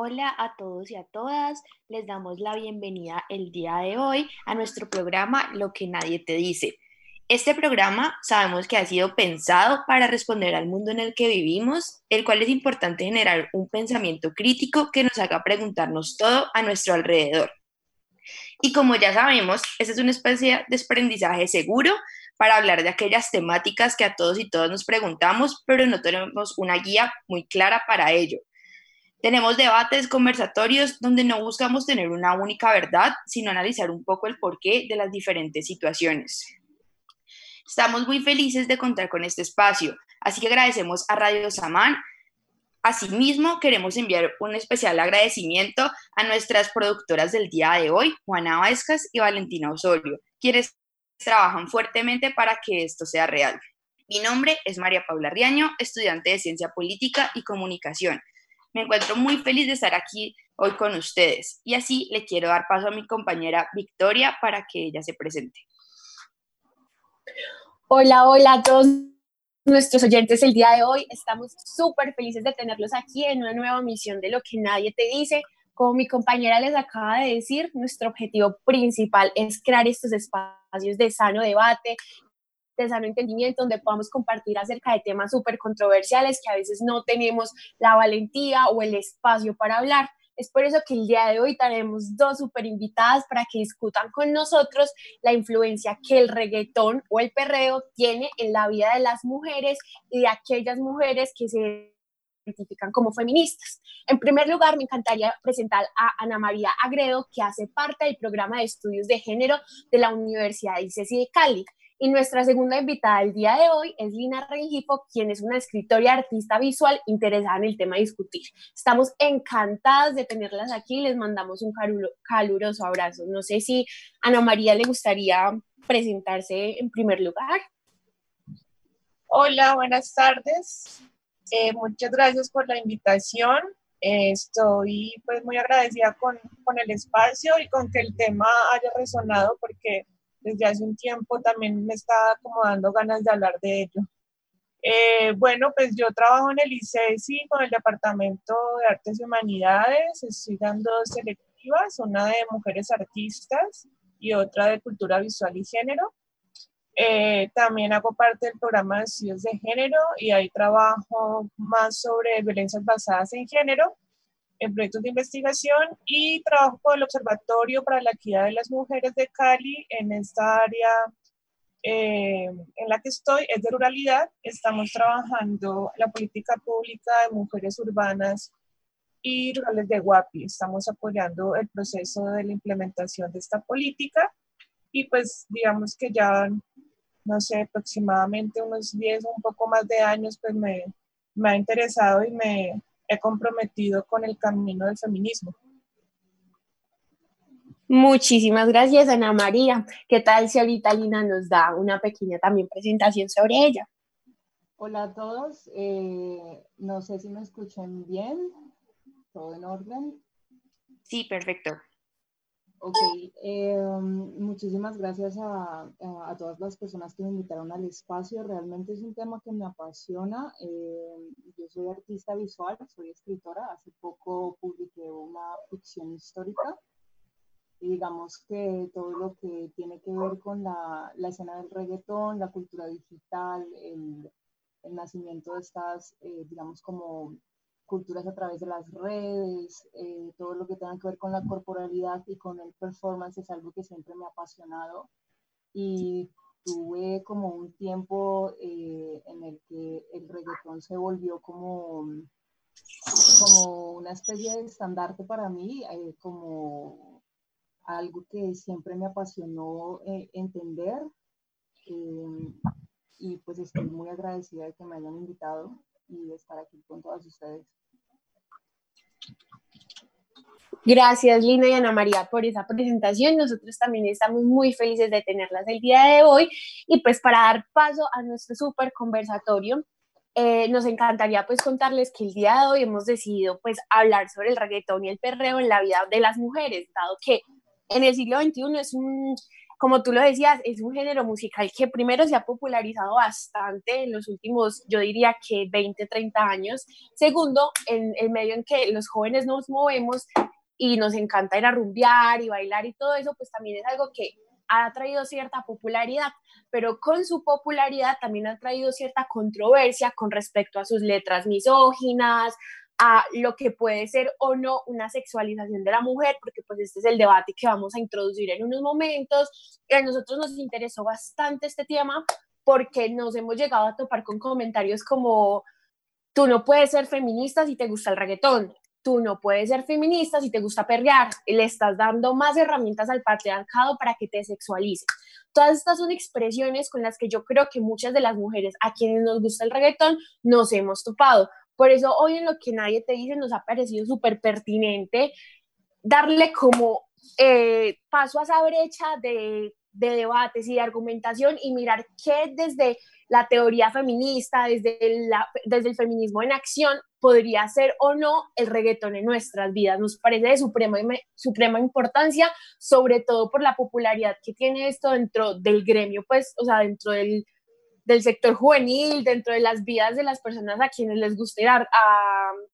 Hola a todos y a todas, les damos la bienvenida el día de hoy a nuestro programa Lo que nadie te dice. Este programa sabemos que ha sido pensado para responder al mundo en el que vivimos, el cual es importante generar un pensamiento crítico que nos haga preguntarnos todo a nuestro alrededor. Y como ya sabemos, esta es una especie de aprendizaje seguro para hablar de aquellas temáticas que a todos y todas nos preguntamos, pero no tenemos una guía muy clara para ello. Tenemos debates conversatorios donde no buscamos tener una única verdad, sino analizar un poco el porqué de las diferentes situaciones. Estamos muy felices de contar con este espacio, así que agradecemos a Radio Samán. Asimismo, queremos enviar un especial agradecimiento a nuestras productoras del día de hoy, Juana Vaescas y Valentina Osorio, quienes trabajan fuertemente para que esto sea real. Mi nombre es María Paula Riaño, estudiante de Ciencia Política y Comunicación. Me encuentro muy feliz de estar aquí hoy con ustedes y así le quiero dar paso a mi compañera Victoria para que ella se presente. Hola, hola a todos nuestros oyentes el día de hoy. Estamos súper felices de tenerlos aquí en una nueva misión de lo que nadie te dice. Como mi compañera les acaba de decir, nuestro objetivo principal es crear estos espacios de sano debate, de sano entendimiento, donde podamos compartir acerca de temas súper controversiales que a veces no tenemos la valentía o el espacio para hablar. Es por eso que el día de hoy tenemos dos súper invitadas para que discutan con nosotros la influencia que el reggaetón o el perreo tiene en la vida de las mujeres y de aquellas mujeres que se identifican como feministas. En primer lugar, me encantaría presentar a Ana María Agredo, que hace parte del programa de estudios de género de la Universidad de ICESI de Cali. Y nuestra segunda invitada del día de hoy es Lina Rengifo, quien es una escritora y artista visual interesada en el tema de discutir. Estamos encantadas de tenerlas aquí y les mandamos un caluroso abrazo. No sé si Ana María le gustaría presentarse en primer lugar. Hola, buenas tardes. Eh, muchas gracias por la invitación. Eh, estoy pues muy agradecida con, con el espacio y con que el tema haya resonado porque desde hace un tiempo también me estaba como dando ganas de hablar de ello. Eh, bueno, pues yo trabajo en el ICESI con el Departamento de Artes y Humanidades, estoy dando dos selectivas, una de mujeres artistas y otra de cultura visual y género. Eh, también hago parte del programa de estudios de género y ahí trabajo más sobre violencias basadas en género en proyectos de investigación y trabajo con el Observatorio para la Equidad de las Mujeres de Cali en esta área eh, en la que estoy, es de ruralidad. Estamos trabajando la política pública de mujeres urbanas y rurales de Guapi. Estamos apoyando el proceso de la implementación de esta política y pues digamos que ya, no sé, aproximadamente unos 10 o un poco más de años, pues me, me ha interesado y me, he comprometido con el camino del feminismo. Muchísimas gracias, Ana María. ¿Qué tal si ahorita Lina nos da una pequeña también presentación sobre ella? Hola a todos. Eh, no sé si me escuchan bien. ¿Todo en orden? Sí, perfecto. Ok, eh, muchísimas gracias a, todas las personas que me invitaron al espacio. Realmente es un tema que me apasiona. Eh, yo soy artista visual, soy escritora. Hace poco publiqué una ficción histórica. Y digamos que todo lo que tiene que ver con la, escena del reggaetón, la cultura digital, el, nacimiento de estas, eh, digamos, como culturas a través de las redes, eh, todo lo que tenga que ver con la corporalidad y con el performance es algo que siempre me ha apasionado y tuve como un tiempo eh, en el que el reggaetón se volvió como, como una especie de estandarte para mí, eh, como algo que siempre me apasionó entender y pues estoy muy agradecida de que me hayan invitado y de estar aquí con todas ustedes. Gracias, Lina y Ana María, por esa presentación. Nosotros también estamos muy felices de tenerlas el día de hoy. Y pues para dar paso a nuestro súper conversatorio, eh, nos encantaría pues contarles que el día de hoy hemos decidido pues hablar sobre el reggaetón y el perreo en la vida de las mujeres, dado que en el siglo XXI es un como tú lo decías, es un género musical que primero se ha popularizado bastante en los últimos, yo diría que 20, 30 años. Segundo, en el medio en que los jóvenes nos movemos y nos encanta ir a rumbear y bailar y todo eso, pues también es algo que ha traído cierta popularidad, pero con su popularidad también ha traído cierta controversia con respecto a sus letras misóginas, a lo que puede ser o no una sexualización de la mujer, porque pues este es el debate que vamos a introducir en unos momentos. A nosotros nos interesó bastante este tema porque nos hemos llegado a topar con comentarios como, tú no puedes ser feminista si te gusta el reggaetón, tú no puedes ser feminista si te gusta perrear, le estás dando más herramientas al patriarcado para que te sexualice. Todas estas son expresiones con las que yo creo que muchas de las mujeres a quienes nos gusta el reggaetón nos hemos topado. Por eso hoy en lo que nadie te dice nos ha parecido súper pertinente darle como eh, paso a esa brecha de, de debates y de argumentación y mirar qué desde la teoría feminista, desde, desde el feminismo en acción, podría ser o no el reggaetón en nuestras vidas. Nos parece de suprema, suprema importancia, sobre todo por la popularidad que tiene esto dentro del gremio, pues, o sea, dentro del, del sector juvenil, dentro de las vidas de las personas a quienes les gusta ir a,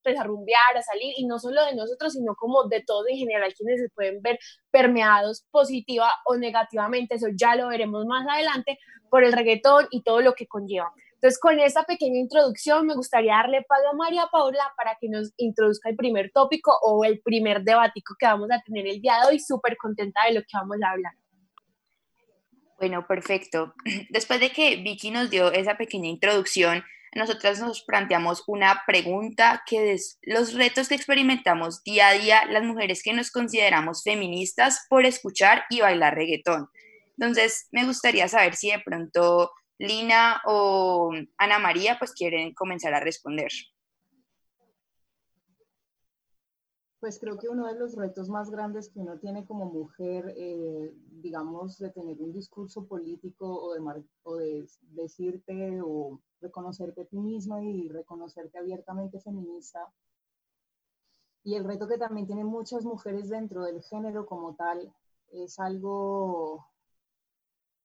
pues, a, rumbear, a salir, y no solo de nosotros, sino como de todos en general, quienes se pueden ver permeados positiva o negativamente, eso ya lo veremos más adelante, por el reggaetón y todo lo que conlleva. Entonces, con esta pequeña introducción, me gustaría darle paso a María Paula para que nos introduzca el primer tópico o el primer debatico que vamos a tener el día de hoy, súper contenta de lo que vamos a hablar. Bueno, perfecto. Después de que Vicky nos dio esa pequeña introducción, nosotras nos planteamos una pregunta que es los retos que experimentamos día a día las mujeres que nos consideramos feministas por escuchar y bailar reggaetón. Entonces, me gustaría saber si de pronto Lina o Ana María pues quieren comenzar a responder. Pues creo que uno de los retos más grandes que uno tiene como mujer, eh, digamos, de tener un discurso político o de, o de decirte o reconocerte a ti misma y reconocerte abiertamente feminista. Y el reto que también tienen muchas mujeres dentro del género como tal es algo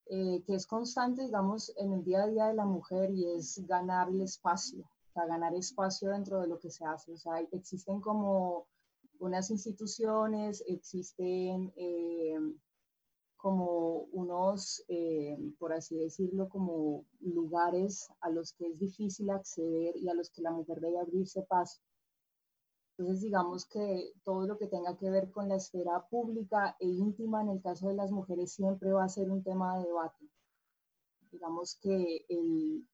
eh, que es constante, digamos, en el día a día de la mujer y es ganar el espacio, o sea, ganar espacio dentro de lo que se hace. O sea, existen como unas instituciones, existen eh, como unos, eh, por así decirlo, como lugares a los que es difícil acceder y a los que la mujer debe abrirse paso. Entonces, digamos que todo lo que tenga que ver con la esfera pública e íntima, en el caso de las mujeres, siempre va a ser un tema de debate. Digamos que el,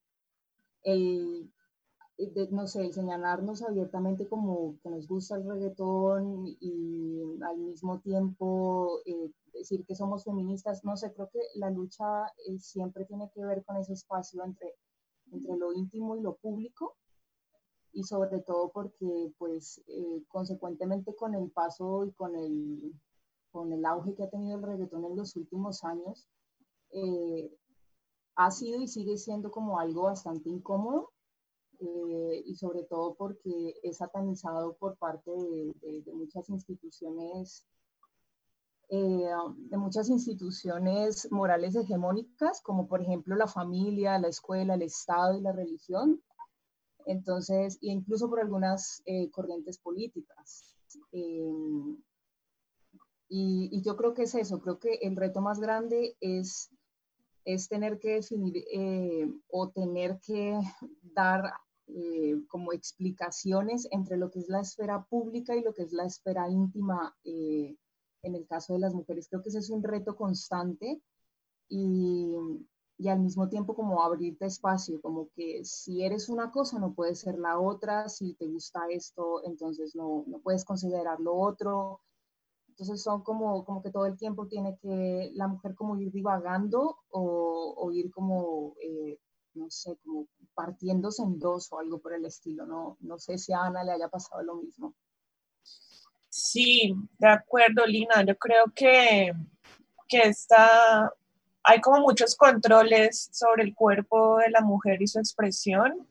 el no sé, el señalarnos abiertamente como que nos gusta el reggaetón y al mismo tiempo eh, decir que somos feministas, no sé, creo que la lucha eh, siempre tiene que ver con ese espacio entre, entre lo íntimo y lo público y sobre todo porque pues eh, consecuentemente con el paso y con el, con el auge que ha tenido el reggaetón en los últimos años, ha sido y sigue siendo como algo bastante incómodo eh, y sobre todo porque es satanizado por parte de, muchas instituciones, eh, de muchas instituciones morales hegemónicas, como por ejemplo la familia, la escuela, el Estado y la religión. Entonces, e incluso por algunas eh, corrientes políticas. Y, y, yo creo que es eso, creo que el reto más grande es, es tener que definir o tener que dar eh, como explicaciones entre lo que es la esfera pública y lo que es la esfera íntima eh, en el caso de las mujeres. Creo que ese es un reto constante y, y, al mismo tiempo como abrirte espacio, como que si eres una cosa no puedes ser la otra, si te gusta esto, entonces no, no puedes considerar lo otro. Entonces son como, como que todo el tiempo tiene que la mujer como ir divagando o, o ir como eh, no sé, como partiéndose en dos o algo por el estilo. No, no sé si a Ana le haya pasado lo mismo. Sí, de acuerdo, Lina. Yo creo que, que está, hay como muchos controles sobre el cuerpo de la mujer y su expresión.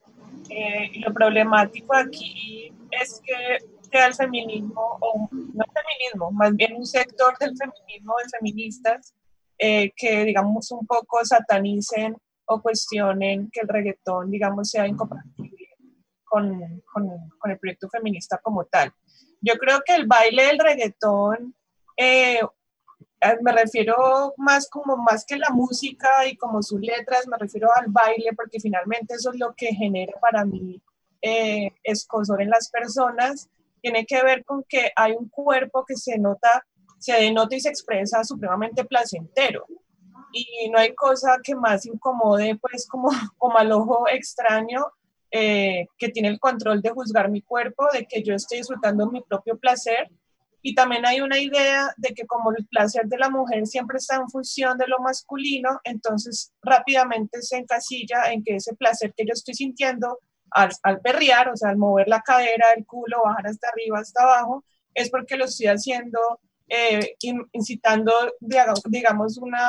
Eh, y lo problemático aquí es que sea el feminismo, o no feminismo, más bien un sector del feminismo de feministas, eh, que, digamos, un poco satanicen o cuestionen que el reggaetón, digamos, sea incompatible con, con, con el proyecto feminista como tal. Yo creo que el baile del reggaetón, eh, eh, me refiero más como más que la música y como sus letras, me refiero al baile porque finalmente eso es lo que genera para mí eh, escosor en las personas. Tiene que ver con que hay un cuerpo que se nota, se denota y se expresa supremamente placentero. Y no hay cosa que más incomode, pues, como, como al ojo extraño eh, que tiene el control de juzgar mi cuerpo, de que yo estoy disfrutando mi propio placer. Y también hay una idea de que como el placer de la mujer siempre está en función de lo masculino, entonces rápidamente se encasilla en que ese placer que yo estoy sintiendo al, al perrear, o sea, al mover la cadera, el culo, bajar hasta arriba, hasta abajo, es porque lo estoy haciendo, eh, incitando, digamos, una,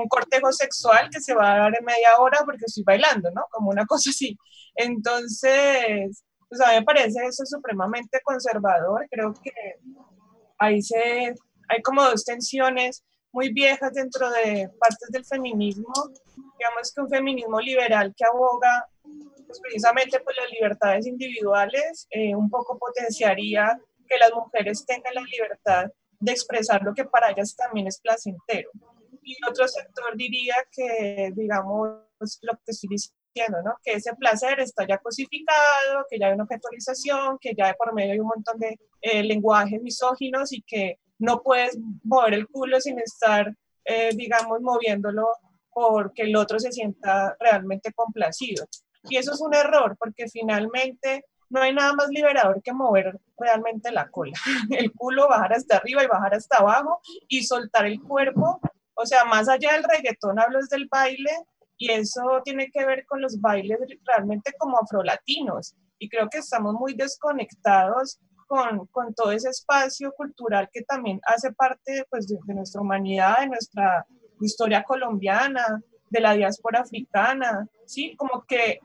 un cortejo sexual que se va a dar en media hora porque estoy bailando, ¿no? Como una cosa así. Entonces, pues a mí me parece eso supremamente conservador. Creo que ahí se, hay como dos tensiones muy viejas dentro de partes del feminismo. Digamos que un feminismo liberal que aboga pues precisamente por las libertades individuales, eh, un poco potenciaría que las mujeres tengan la libertad de expresar lo que para ellas también es placentero. Y otro sector diría que, digamos, lo que estoy diciendo, que ese placer está ya cosificado, que ya hay una objetualización, que ya por medio hay un montón de eh, lenguajes misóginos y que no puedes mover el culo sin estar, eh, digamos, moviéndolo porque el otro se sienta realmente complacido. Y eso es un error, porque finalmente no hay nada más liberador que mover realmente la cola. El culo bajar hasta arriba y bajar hasta abajo y soltar el cuerpo. O sea, más allá del reggaetón, hablo del baile, y eso tiene que ver con los bailes realmente como afrolatinos y creo que estamos muy desconectados con, con todo ese espacio cultural que también hace parte pues, de, nuestra humanidad, de nuestra historia colombiana, de la diáspora africana, ¿sí? Como que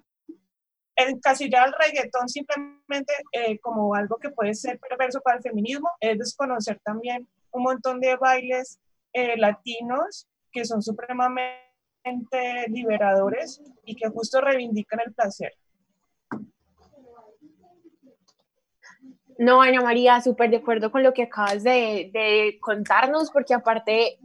encasillar el reggaetón simplemente eh, como algo que puede ser perverso para el feminismo es desconocer también un montón de bailes eh, latinos que son supremamente liberadores y que justo reivindican el placer. No, Ana María, súper de acuerdo con lo que acabas de, de contarnos, porque aparte,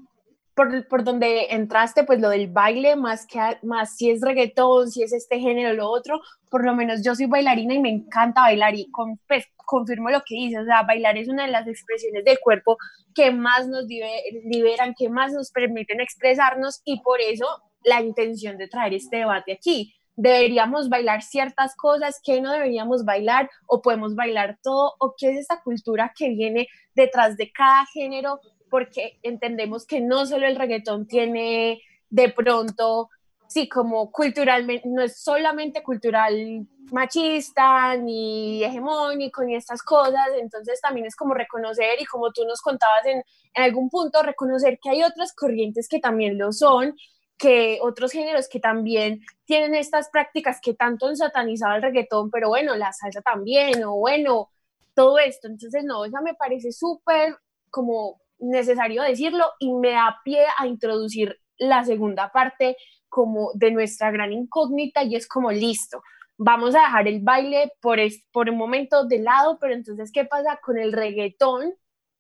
por, por, donde entraste, pues lo del baile, más que más si es reggaetón, si es este género, lo otro, por lo menos yo soy bailarina y me encanta bailar y con, pues, confirmo lo que dices, o sea, bailar es una de las expresiones del cuerpo que más nos liberan, que más nos permiten expresarnos y por eso la intención de traer este debate aquí. Deberíamos bailar ciertas cosas, que no deberíamos bailar o podemos bailar todo o qué es esta cultura que viene detrás de cada género, porque entendemos que no solo el reggaetón tiene de pronto, sí, como culturalmente, no es solamente cultural machista ni hegemónico ni estas cosas, entonces también es como reconocer y como tú nos contabas en, en algún punto, reconocer que hay otras corrientes que también lo son que otros géneros que también tienen estas prácticas que tanto han satanizado el reggaetón, pero bueno, la salsa también, o bueno, todo esto. Entonces, no, eso me parece súper como necesario decirlo y me da pie a introducir la segunda parte como de nuestra gran incógnita y es como listo. Vamos a dejar el baile por, por un momento de lado, pero entonces, ¿qué pasa con el reggaetón?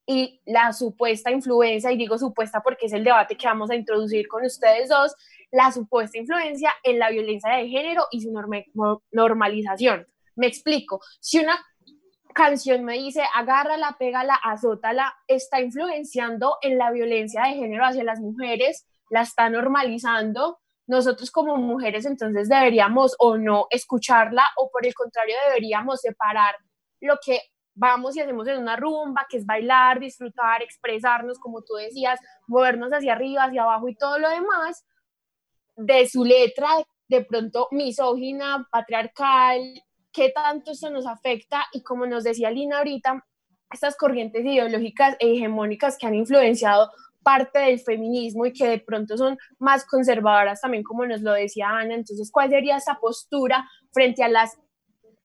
y la supuesta influencia, y digo supuesta porque es el debate que vamos a introducir con ustedes dos, la supuesta influencia en la violencia de género y su normalización. Me explico, si una canción me dice agárrala, pégala, azótala, está influenciando en la violencia de género hacia las mujeres, la está normalizando, nosotros como mujeres entonces deberíamos o no escucharla o por el contrario deberíamos separar lo que vamos y hacemos en una rumba, que es bailar, disfrutar, expresarnos, como tú decías, movernos hacia arriba, hacia abajo y todo lo demás, de su letra de pronto misógina, patriarcal, qué tanto esto nos afecta y como nos decía Lina ahorita, estas corrientes ideológicas e hegemónicas que han influenciado parte del feminismo y que de pronto son más conservadoras también, como nos lo decía Ana. Entonces, ¿cuál sería esa postura frente a las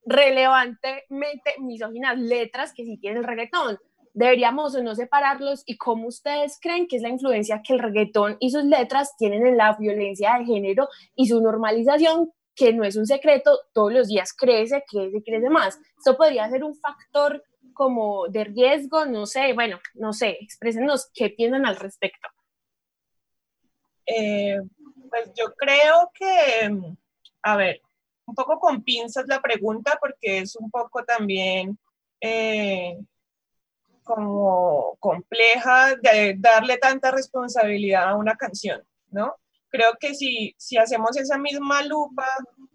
relevantemente misóginas letras que sí tiene el reggaetón. ¿Deberíamos o no separarlos? ¿Y cómo ustedes creen que es la influencia que el reggaetón y sus letras tienen en la violencia de género y su normalización, que no es un secreto, todos los días crece, crece, crece más? Esto podría ser un factor como de riesgo, no sé, bueno, no sé, exprésenos qué piensan al respecto. Eh, pues yo creo que, a ver, un poco con pinzas la pregunta porque es un poco también eh, como compleja de darle tanta responsabilidad a una canción, ¿no? Creo que si, si hacemos esa misma lupa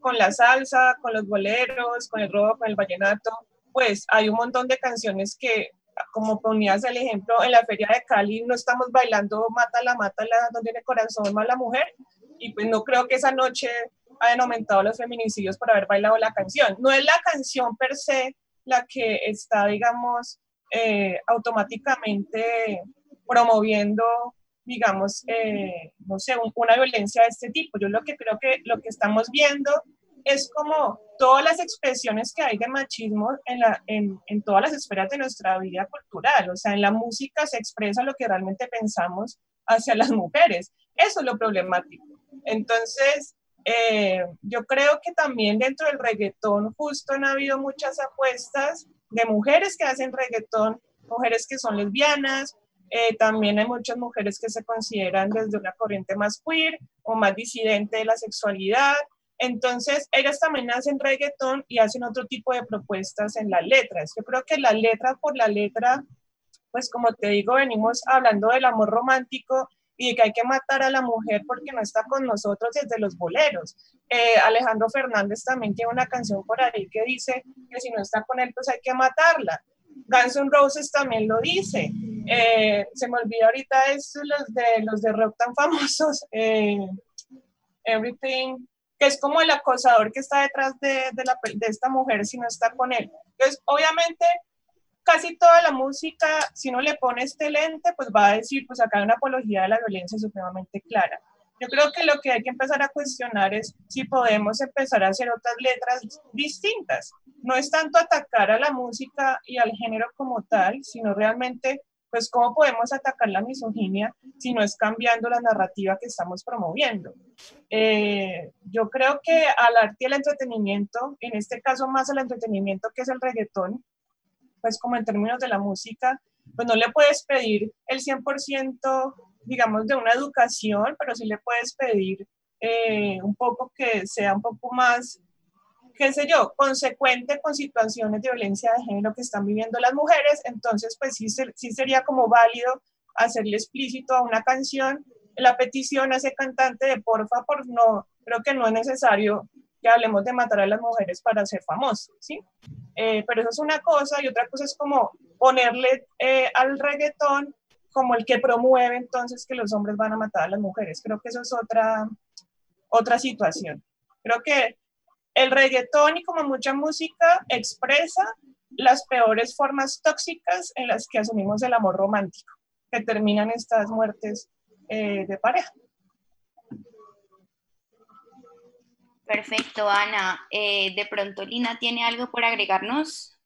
con la salsa, con los boleros, con el rock, con el vallenato, pues hay un montón de canciones que, como ponías el ejemplo, en la feria de Cali no estamos bailando Mátala, Mátala, donde tiene corazón mala mujer, y pues no creo que esa noche hayan aumentado los feminicidios por haber bailado la canción. No es la canción per se la que está, digamos, eh, automáticamente promoviendo, digamos, eh, no sé, una violencia de este tipo. Yo lo que creo que lo que estamos viendo es como todas las expresiones que hay de machismo en, la, en, en, todas las esferas de nuestra vida cultural. O sea, en la música se expresa lo que realmente pensamos hacia las mujeres. Eso es lo problemático. Entonces, eh, yo creo que también dentro del reggaetón justo han habido muchas apuestas de mujeres que hacen reggaetón, mujeres que son lesbianas, eh, también hay muchas mujeres que se consideran desde una corriente más queer o más disidente de la sexualidad. Entonces, ellas también hacen reggaetón y hacen otro tipo de propuestas en las letras. Yo creo que la letra por la letra, pues como te digo, venimos hablando del amor romántico y que hay que matar a la mujer porque no está con nosotros desde los boleros. Eh, Alejandro Fernández también tiene una canción por ahí que dice que si no está con él, pues hay que matarla. Guns N' Roses también lo dice. Eh, se me olvida ahorita eso, los de, los de rock tan famosos. Eh, everything, que es como el acosador que está detrás de, de, la, esta mujer si no está con él. Entonces, obviamente, casi toda la música, si no le pone este lente, pues va a decir, pues acá hay una apología de la violencia supremamente clara. Yo creo que lo que hay que empezar a cuestionar es si podemos empezar a hacer otras letras distintas. No es tanto atacar a la música y al género como tal, sino realmente, pues, cómo podemos atacar la misoginia si no es cambiando la narrativa que estamos promoviendo. Eh, yo creo que al arte y al entretenimiento, en este caso más al entretenimiento que es el reggaetón, pues como en términos de la música, pues no le puedes pedir el 100%, digamos, de una educación, pero sí le puedes pedir eh, un poco que sea un poco más, qué sé yo, consecuente con situaciones de violencia de género que están viviendo las mujeres. Entonces, pues sí, sí sería como válido hacerle explícito a una canción la petición a ese cantante de porfa, por no, creo que no es necesario que hablemos de matar a las mujeres para ser famosos, ¿sí? Eh, pero eso es una cosa y otra cosa es como ponerle eh, al reggaetón como el que promueve entonces que los hombres van a matar a las mujeres. Creo que eso es otra, otra situación. Creo que el reggaetón y como mucha música expresa las peores formas tóxicas en las que asumimos el amor romántico, que terminan estas muertes eh, de pareja. Perfecto, Ana. Eh, de pronto, Lina, ¿tiene algo por agregarnos?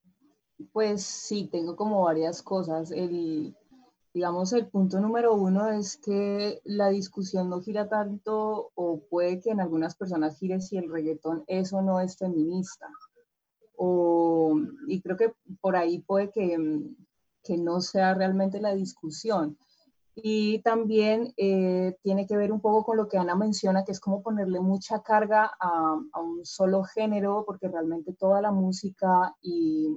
Pues sí, tengo como varias cosas. El, digamos, el punto número uno es que la discusión no gira tanto o puede que en algunas personas gire si el reggaetón es o no es feminista. O, y creo que por ahí puede que, que no sea realmente la discusión. Y también eh, tiene que ver un poco con lo que Ana menciona, que es como ponerle mucha carga a, un solo género, porque realmente toda la música y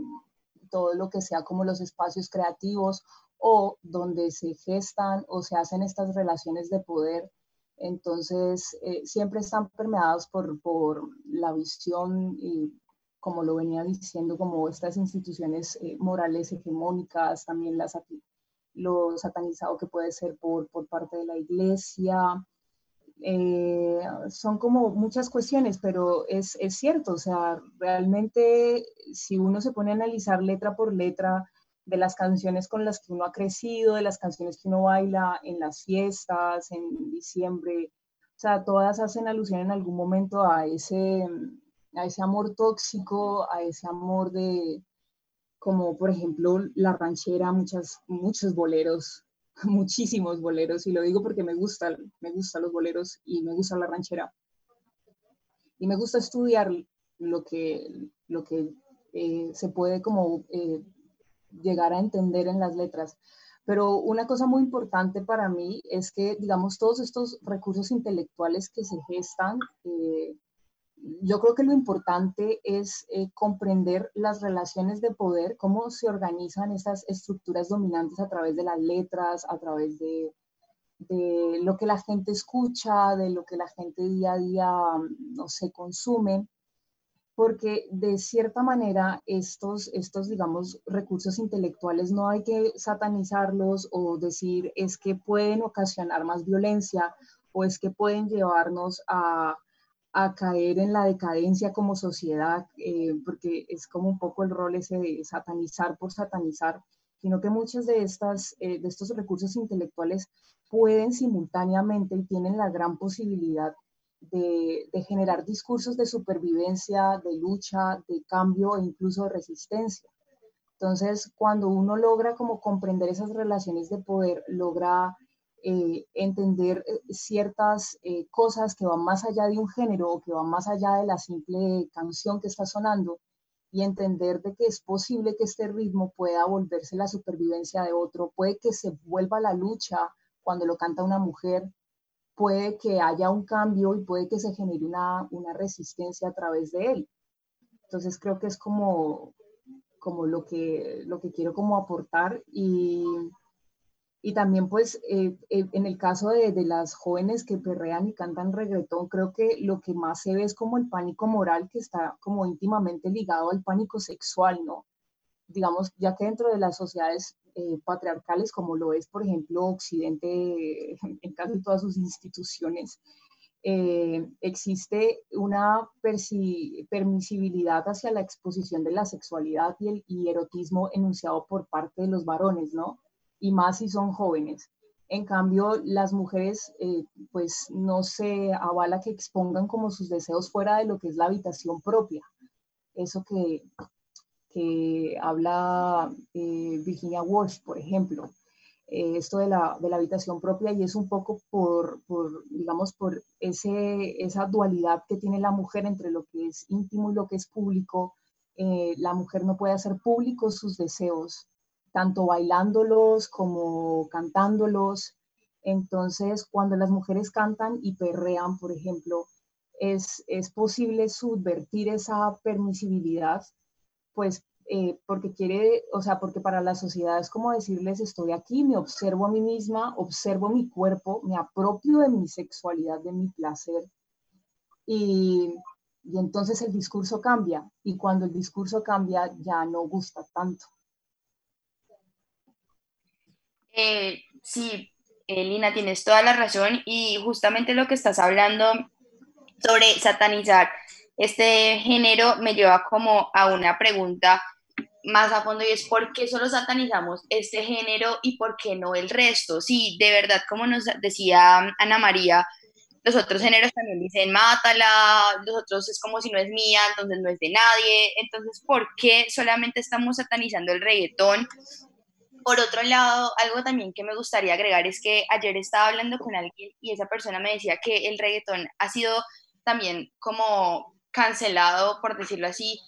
todo lo que sea como los espacios creativos o donde se gestan o se hacen estas relaciones de poder, entonces eh, siempre están permeados por, por la visión y como lo venía diciendo, como estas instituciones eh, morales hegemónicas, también las lo satanizado que puede ser por, por parte de la iglesia. Eh, son como muchas cuestiones, pero es, es, cierto, o sea, realmente si uno se pone a analizar letra por letra de las canciones con las que uno ha crecido, de las canciones que uno baila en las fiestas, en diciembre, o sea, todas hacen alusión en algún momento a ese, a ese amor tóxico, a ese amor de, como por ejemplo la ranchera, muchas, muchos boleros, muchísimos boleros, y lo digo porque me gusta, me gustan los boleros y me gusta la ranchera. Y me gusta estudiar lo que, lo que eh, se puede como eh, llegar a entender en las letras. Pero una cosa muy importante para mí es que, digamos, todos estos recursos intelectuales que se gestan, eh, yo creo que lo importante es eh, comprender las relaciones de poder, cómo se organizan estas estructuras dominantes a través de las letras, a través de, de lo que la gente escucha, de lo que la gente día a día, no sé, consume porque de cierta manera estos, estos, digamos, recursos intelectuales no hay que satanizarlos o decir es que pueden ocasionar más violencia o es que pueden llevarnos a, a caer en la decadencia como sociedad, eh, porque es como un poco el rol ese de satanizar por satanizar, sino que muchos de, estas, eh, de estos recursos intelectuales pueden simultáneamente y tienen la gran posibilidad de, generar discursos de supervivencia, de lucha, de cambio e incluso de resistencia. Entonces, cuando uno logra como comprender esas relaciones de poder, logra eh, entender eh, ciertas eh, cosas que van más allá de un género o que van más allá de la simple canción que está sonando y entender de que es posible que este ritmo pueda volverse la supervivencia de otro, puede que se vuelva la lucha cuando lo canta una mujer, puede que haya un cambio y puede que se genere una, una resistencia a través de él. Entonces creo que es como, como lo, que, lo que quiero como aportar y, y también pues eh, eh, en el caso de, de, las jóvenes que perrean y cantan reggaetón, creo que lo que más se ve es como el pánico moral que está como íntimamente ligado al pánico sexual, ¿no? Digamos, ya que dentro de las sociedades eh, patriarcales, como lo es, por ejemplo, Occidente en casi todas sus instituciones, eh, existe una permisibilidad hacia la exposición de la sexualidad y el erotismo enunciado por parte de los varones, ¿no? Y más si son jóvenes. En cambio, las mujeres, eh, pues no se avala que expongan como sus deseos fuera de lo que es la habitación propia. Eso que, que habla eh, Virginia Woolf, por ejemplo, eh, esto de la, de la, habitación propia y es un poco por, por, digamos, por ese, esa dualidad que tiene la mujer entre lo que es íntimo y lo que es público. Eh, la mujer no puede hacer públicos sus deseos, tanto bailándolos como cantándolos. Entonces, cuando las mujeres cantan y perrean, por ejemplo, es, es posible subvertir esa permisibilidad pues eh, porque quiere, o sea, porque para la sociedad es como decirles, estoy aquí, me observo a mí misma, observo mi cuerpo, me apropio de mi sexualidad, de mi placer. Y, y entonces el discurso cambia. Y cuando el discurso cambia, ya no gusta tanto. Eh, sí, eh, Lina, tienes toda la razón. Y justamente lo que estás hablando sobre satanizar este género me lleva como a una pregunta más a fondo y es por qué solo satanizamos este género y por qué no el resto. Sí, de verdad, como nos decía Ana María, los otros géneros también dicen mátala, los otros es como si no es mía, entonces no es de nadie. Entonces, ¿por qué solamente estamos satanizando el reggaetón? Por otro lado, algo también que me gustaría agregar es que ayer estaba hablando con alguien y esa persona me decía que el reggaetón ha sido también como cancelado, por decirlo así,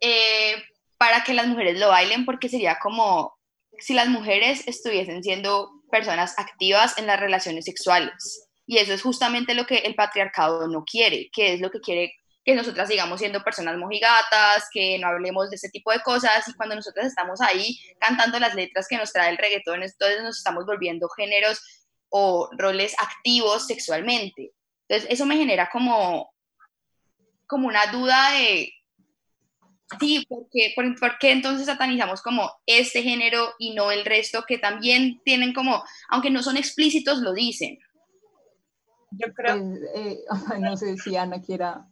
eh, para que las mujeres lo bailen, porque sería como si las mujeres estuviesen siendo personas activas en las relaciones sexuales. Y eso es justamente lo que el patriarcado no quiere, que es lo que quiere que nosotras sigamos siendo personas mojigatas, que no hablemos de ese tipo de cosas y cuando nosotras estamos ahí cantando las letras que nos trae el reggaetón, entonces nos estamos volviendo géneros o roles activos sexualmente. Entonces eso me genera como como una duda de, sí, ¿por qué, por, qué entonces satanizamos como este género y no el resto que también tienen como, aunque no son explícitos, lo dicen? Yo creo... Pues, eh, no sé si Ana quiera...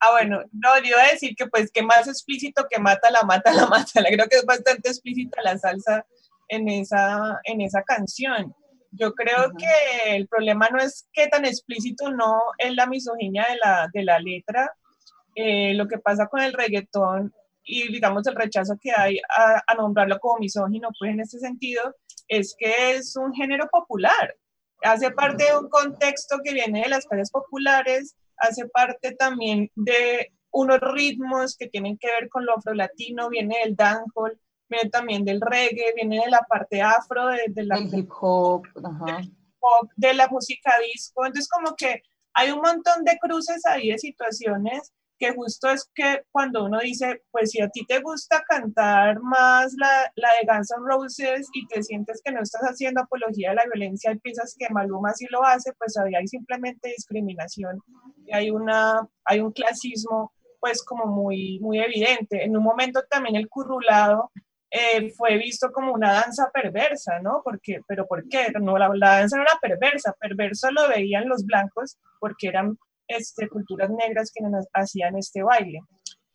Ah, bueno, no, yo iba a decir que pues que más explícito que mata la mata la mata. Creo que es bastante explícita la salsa en esa, en esa canción. Yo creo que el problema no es que tan explícito no es la misoginia de la, de la letra, eh, lo que pasa con el reggaetón y digamos el rechazo que hay a, a nombrarlo como misógino, pues en este sentido, es que es un género popular, hace parte de un contexto que viene de las calles populares, hace parte también de unos ritmos que tienen que ver con lo afro-latino, viene del dancehall, viene también del reggae, viene de la parte afro, de, la, hip hop, de la música disco. Entonces, como que hay un montón de cruces ahí de situaciones que justo es que cuando uno dice, pues si a ti te gusta cantar más la, la, de Guns N' Roses y te sientes que no estás haciendo apología de la violencia y piensas que Maluma sí lo hace, pues ahí hay simplemente discriminación y hay, una, hay un clasismo pues como muy, muy evidente. En un momento también el currulado eh, fue visto como una danza perversa, ¿no? Porque, ¿Pero por qué? No, la, la danza no era perversa, perverso lo veían los blancos porque eran este, culturas negras que nos hacían este baile.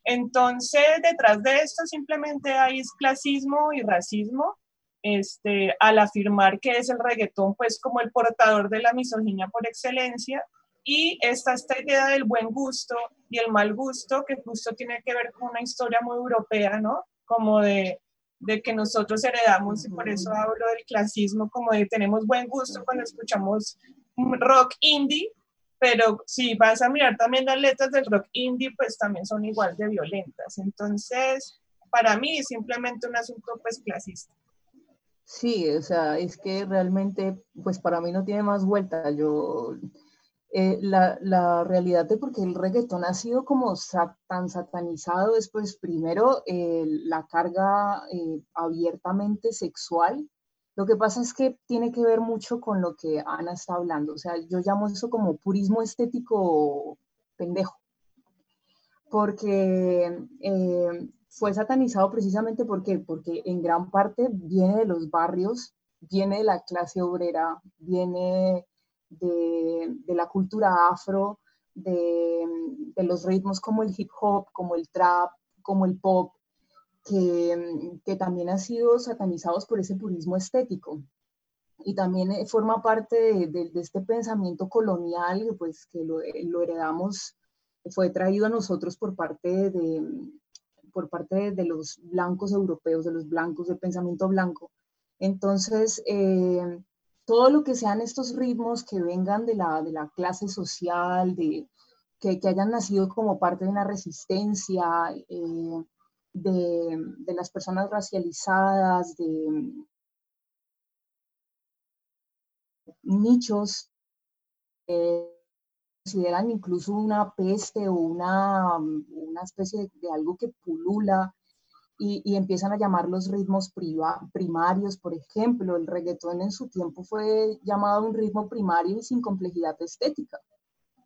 Entonces, detrás de esto simplemente hay clasismo y racismo, este, al afirmar que es el reggaetón, pues como el portador de la misoginia por excelencia, y está esta idea del buen gusto y el mal gusto, que justo tiene que ver con una historia muy europea, ¿no? Como de, de que nosotros heredamos, y por eso hablo del clasismo, como de tenemos buen gusto cuando escuchamos rock indie, pero si vas a mirar también las letras del rock indie, pues también son igual de violentas. Entonces, para mí simplemente un asunto pues clasista. Sí, o sea, es que realmente, pues para mí no tiene más vuelta. Yo, eh, la, la, realidad de porque el reggaetón ha sido como tan satanizado es pues primero eh, la carga eh, abiertamente sexual lo que pasa es que tiene que ver mucho con lo que Ana está hablando. O sea, yo llamo eso como purismo estético pendejo. Porque eh, fue satanizado precisamente porque, porque en gran parte viene de los barrios, viene de la clase obrera, viene de, la cultura afro, de los ritmos como el hip hop, como el trap, como el pop, que, que también han sido satanizados por ese purismo estético y también eh, forma parte de, este pensamiento colonial pues, que lo, eh, lo, heredamos, fue traído a nosotros por parte de, por parte de los blancos europeos, de los blancos, del pensamiento blanco. Entonces, eh, todo lo que sean estos ritmos que vengan de la, de la clase social, de, que, que, hayan nacido como parte de una resistencia, eh, de, las personas racializadas, de nichos consideran incluso una peste o una, una especie de, algo que pulula y, empiezan a llamar los ritmos primarios, por ejemplo, el reggaetón en su tiempo fue llamado un ritmo primario y sin complejidad estética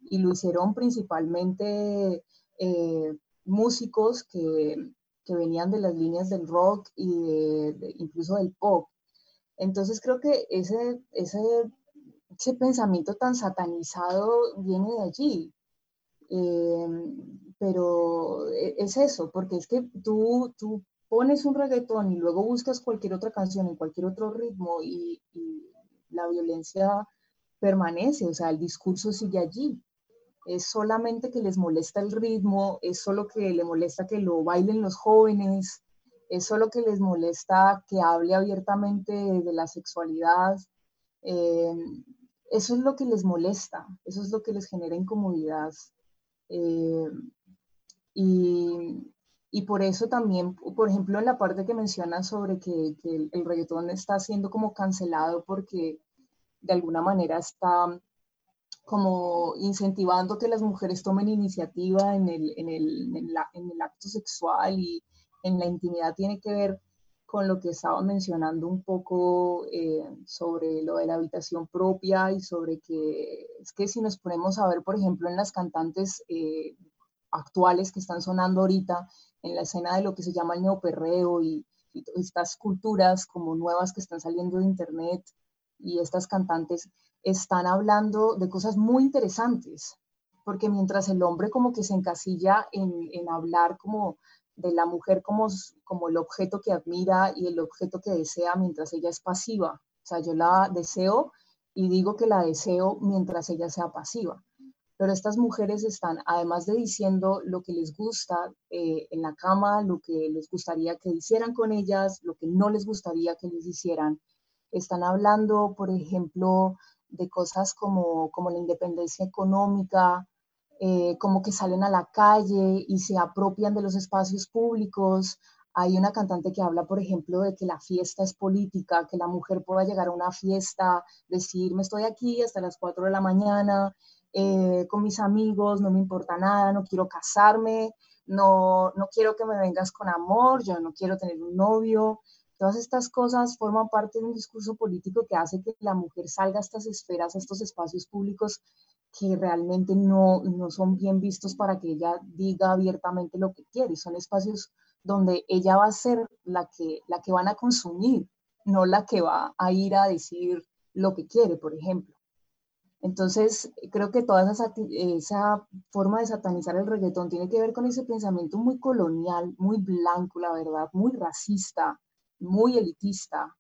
y lo hicieron principalmente eh, músicos que, que venían de las líneas del rock y de, incluso del pop. Entonces creo que ese, ese, ese pensamiento tan satanizado viene de allí. Em, pero e, es eso, porque es que tú, tú pones un reggaetón y luego buscas cualquier otra canción en cualquier otro ritmo y, y la violencia permanece, o sea, el discurso sigue allí es solamente que les molesta el ritmo, es solo que le molesta que lo bailen los jóvenes, es solo que les molesta que hable abiertamente de la sexualidad. Eh, eso es lo que les molesta, eso es lo que les genera incomodidad. Eh, y, y, por eso también, por ejemplo, en la parte que mencionan sobre que, que el, el reggaetón está siendo como cancelado porque de alguna manera está como incentivando que las mujeres tomen iniciativa en el, en el, en acto sexual y en la intimidad tiene que ver con lo que estaba mencionando un poco eh, sobre lo de la habitación propia y sobre que es que si nos ponemos a ver, por ejemplo, en las cantantes eh, actuales que están sonando ahorita, en la escena de lo que se llama el neoperreo y, y estas culturas como nuevas que están saliendo de internet y estas cantantes, están hablando de cosas muy interesantes, porque mientras el hombre como que se encasilla en, en hablar como de la mujer como, como el objeto que admira y el objeto que desea mientras ella es pasiva. O sea, yo la deseo y digo que la deseo mientras ella sea pasiva. pero estas mujeres están, además de diciendo lo que les gusta eh, en la cama, lo que les gustaría que hicieran con ellas, lo que no les gustaría que les hicieran, están hablando, por ejemplo, de cosas como, como la independencia económica, eh, como que salen a la calle y se apropian de los espacios públicos. Hay una cantante que habla, por ejemplo, de que la fiesta es política, que la mujer pueda llegar a una fiesta, decir, me estoy aquí hasta las 4 de la mañana eh, con mis amigos, no me importa nada, no quiero casarme, no, no quiero que me vengas con amor, yo no quiero tener un novio. Todas estas cosas forman parte de un discurso político que hace que la mujer salga a estas esferas, a estos espacios públicos que realmente no, no son bien vistos para que ella diga abiertamente lo que quiere. Son espacios donde ella va a ser la que, la que van a consumir, no la que va a ir a decir lo que quiere, por ejemplo. Entonces, creo que toda esa, esa, forma de satanizar el reggaetón tiene que ver con ese pensamiento muy colonial, muy blanco, la verdad, muy racista, muy elitista,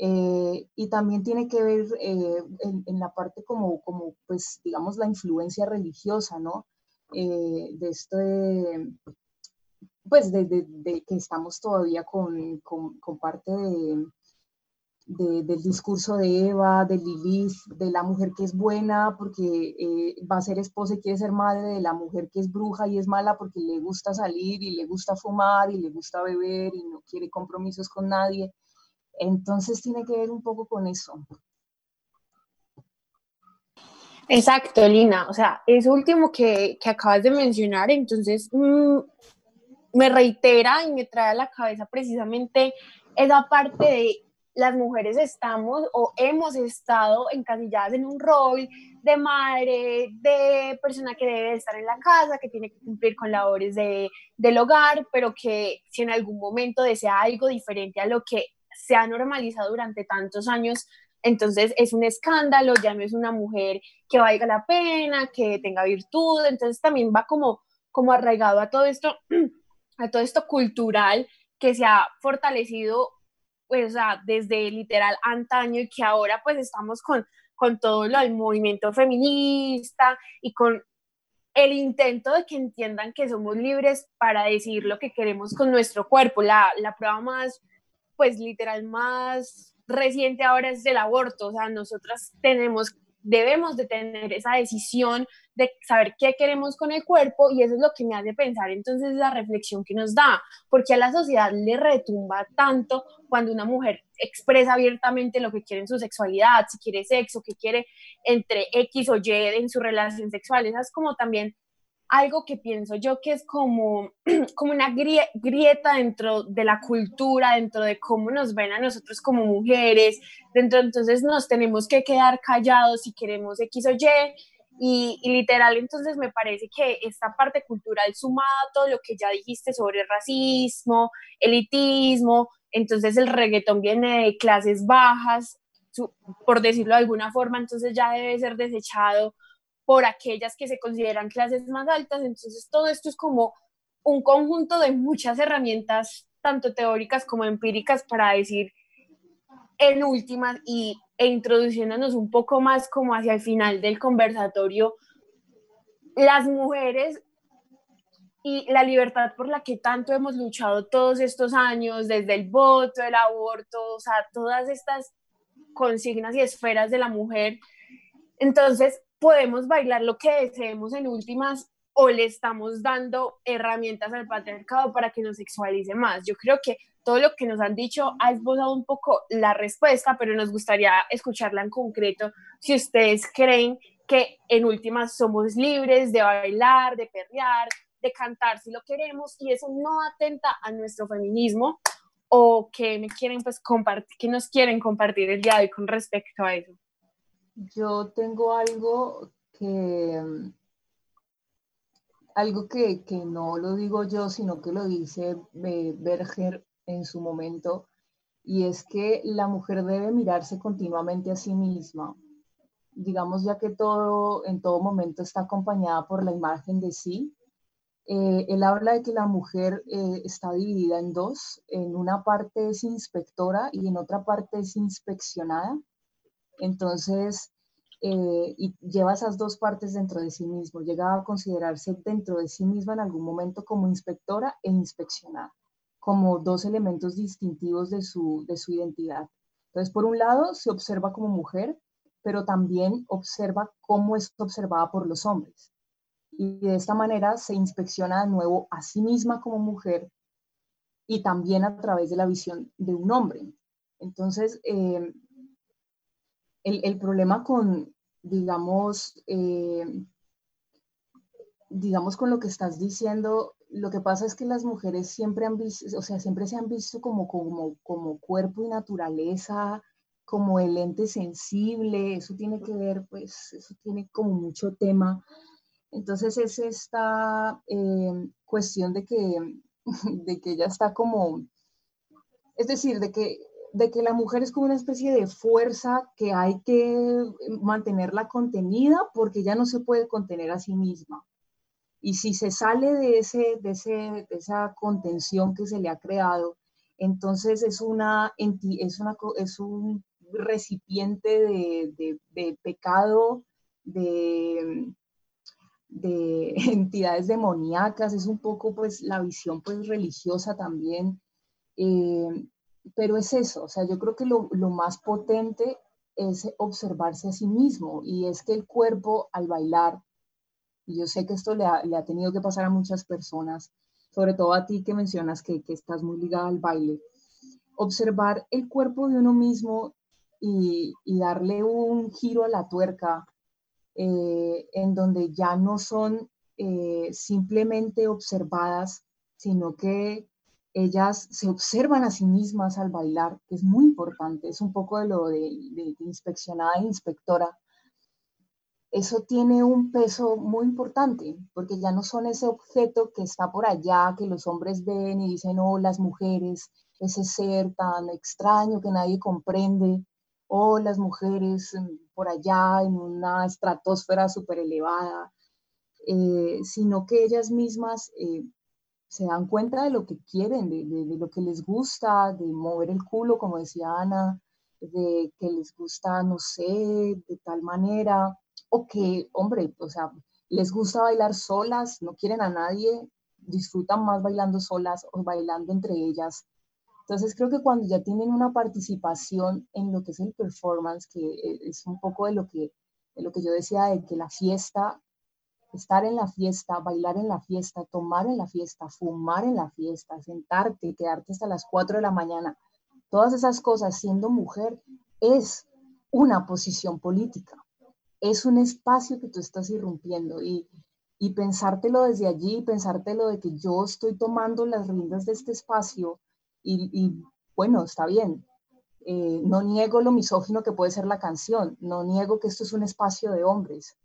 eh, y también tiene que ver eh, en, la parte como, como, pues, digamos, la influencia religiosa, ¿no? Eh, de este, pues, de, de, que estamos todavía con, con, con parte de, del discurso de Eva, de Lilith, de la mujer que es buena porque va a ser esposa y quiere ser madre, de la mujer que es bruja y es mala porque le gusta salir y le gusta fumar y le gusta beber y no quiere compromisos con nadie. Entonces tiene que ver un poco con eso. Exacto, Lina. O sea, eso último que, acabas de mencionar, entonces mm, me reitera y me trae a la cabeza precisamente esa parte de las mujeres estamos o hemos estado encasilladas en un rol de madre, de persona que debe estar en la casa, que tiene que cumplir con labores de, del hogar, pero que si en algún momento desea algo diferente a lo que se ha normalizado durante tantos años, entonces es un escándalo, ya no es una mujer que valga la pena, que tenga virtud, entonces también va como, como arraigado a todo esto, a todo esto cultural que se ha fortalecido pues, desde literal antaño y que ahora pues estamos con, con todo lo del movimiento feminista y con el intento de que entiendan que somos libres para decir lo que queremos con nuestro cuerpo. La, la prueba más pues literal más reciente ahora es el aborto, o sea, nosotras tenemos, debemos de tener esa decisión de saber qué queremos con el cuerpo y eso es lo que me hace pensar entonces la reflexión que nos da, porque a la sociedad le retumba tanto cuando una mujer expresa abiertamente lo que quiere en su sexualidad, si quiere sexo, qué quiere entre X o Y en su relación sexual, esa es como también algo que pienso yo que es como, como una grieta dentro de la cultura, dentro de cómo nos ven a nosotros como mujeres, dentro entonces nos tenemos que quedar callados si queremos X o Y. Y, literal, entonces me parece que esta parte cultural sumada a todo lo que ya dijiste sobre racismo, elitismo, entonces el reggaetón viene de clases bajas, por decirlo de alguna forma, entonces ya debe ser desechado por aquellas que se consideran clases más altas. Entonces, todo esto es como un conjunto de muchas herramientas, tanto teóricas como empíricas, para decir en últimas y, e introduciéndonos un poco más como hacia el final del conversatorio, las mujeres y la libertad por la que tanto hemos luchado todos estos años, desde el voto, el aborto, o sea, todas estas consignas y esferas de la mujer. Entonces, podemos bailar lo que deseemos en últimas o le estamos dando herramientas al patriarcado para que nos sexualice más. Yo creo que todo lo que nos han dicho ha esbozado un poco la respuesta, pero nos gustaría escucharla en concreto. Si ustedes creen que en últimas somos libres de bailar, de perrear, de cantar si lo queremos y eso no atenta a nuestro feminismo o que me quieren pues compartir, que nos quieren compartir el día de hoy con respecto a eso. Yo tengo algo que, algo que, no lo digo yo, sino que lo dice eh, Berger en su momento, y es que la mujer debe mirarse continuamente a sí misma. Digamos, ya que todo en todo momento está acompañada por la imagen de sí. Eh, él habla de que la mujer eh, está dividida en dos. En una parte es inspectora y en otra parte es inspeccionada. Entonces, eh, y lleva esas dos partes dentro de sí mismo, llega a considerarse dentro de sí misma en algún momento como inspectora e inspeccionada, como dos elementos distintivos de su, de su identidad. Entonces, por un lado, se observa como mujer, pero también observa cómo es observada por los hombres. Y de esta manera se inspecciona de nuevo a sí misma como mujer y también a través de la visión de un hombre. Entonces, eh, el, problema con, digamos, eh, digamos, con lo que estás diciendo, lo que pasa es que las mujeres siempre han visto, o sea, siempre se han visto como, como, como cuerpo y naturaleza, como el ente sensible, eso tiene que ver, pues, eso tiene como mucho tema. Entonces es esta eh, cuestión de que, de que ella está como, es decir, de que de que la mujer es como una especie de fuerza que hay que mantenerla contenida porque ya no se puede contener a sí misma. Y si se sale de, ese, de, ese, de esa contención que se le ha creado, entonces es, una, es, una, es un recipiente de, de, pecado, de, de entidades demoníacas, es un poco pues la visión pues religiosa también. Eh, pero es eso, o sea, yo creo que lo, más potente es observarse a sí mismo y es que el cuerpo al bailar, y yo sé que esto le ha, tenido que pasar a muchas personas, sobre todo a ti que mencionas que, estás muy ligada al baile, observar el cuerpo de uno mismo y, darle un giro a la tuerca eh, en donde ya no son eh, simplemente observadas, sino que ellas se observan a sí mismas al bailar, que es muy importante, es un poco de lo de, inspeccionada e inspectora. Eso tiene un peso muy importante, porque ya no son ese objeto que está por allá, que los hombres ven y dicen, oh, las mujeres, ese ser tan extraño que nadie comprende, oh, las mujeres mm, por allá en una estratosfera súper elevada, eh, sino que ellas mismas eh, se dan cuenta de lo que quieren, de, lo que les gusta, de mover el culo, como decía Ana, de que les gusta, no sé, de tal manera, o que, hombre, o sea, les gusta bailar solas, no quieren a nadie, disfrutan más bailando solas o bailando entre ellas. Entonces creo que cuando ya tienen una participación en lo que es el performance, que e, es un poco de lo que, de lo que yo decía, de que la fiesta estar en la fiesta, bailar en la fiesta, tomar en la fiesta, fumar en la fiesta, sentarte, quedarte hasta las 4 de la mañana, todas esas cosas siendo mujer es una posición política, es un espacio que tú estás irrumpiendo y, y pensártelo desde allí, pensártelo de que yo estoy tomando las riendas de este espacio y, bueno, está bien. Eh, no niego lo misógino que puede ser la canción, no niego que esto es un espacio de hombres,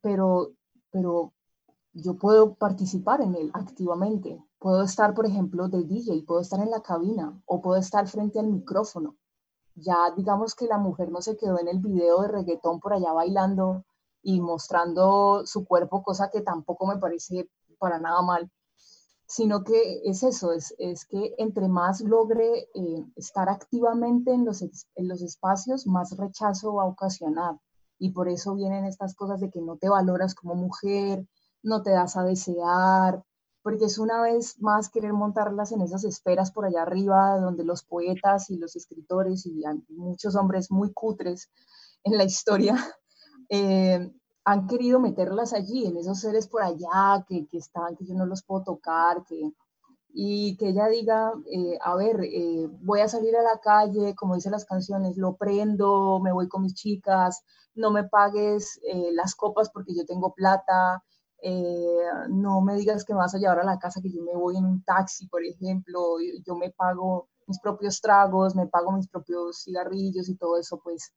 pero pero yo puedo participar en él activamente. Puedo estar, por ejemplo, de DJ, puedo estar en la cabina o puedo estar frente al micrófono. Ya digamos que la mujer no se quedó en el video de reggaetón por allá bailando y mostrando su cuerpo, cosa que tampoco me parece para nada mal, sino que es eso, es, es que entre más logre eh, estar activamente en los, en los espacios, más rechazo va a ocasionar y por eso vienen estas cosas de que no te valoras como mujer, no te das a desear, porque es una vez más querer montarlas en esas esferas por allá arriba, donde los poetas y los escritores y muchos hombres muy cutres en la historia eh, han querido meterlas allí, en esos seres por allá que, que están, que yo no los puedo tocar, que, y que ella diga, eh, a ver, eh, voy a salir a la calle, como dicen las canciones, lo prendo, me voy con mis chicas, no me pagues eh, las copas porque yo tengo plata, no me digas que me vas a llevar a la casa, que yo me voy en un taxi, por ejemplo, yo me pago mis propios tragos, me pago mis propios cigarrillos y todo eso, pues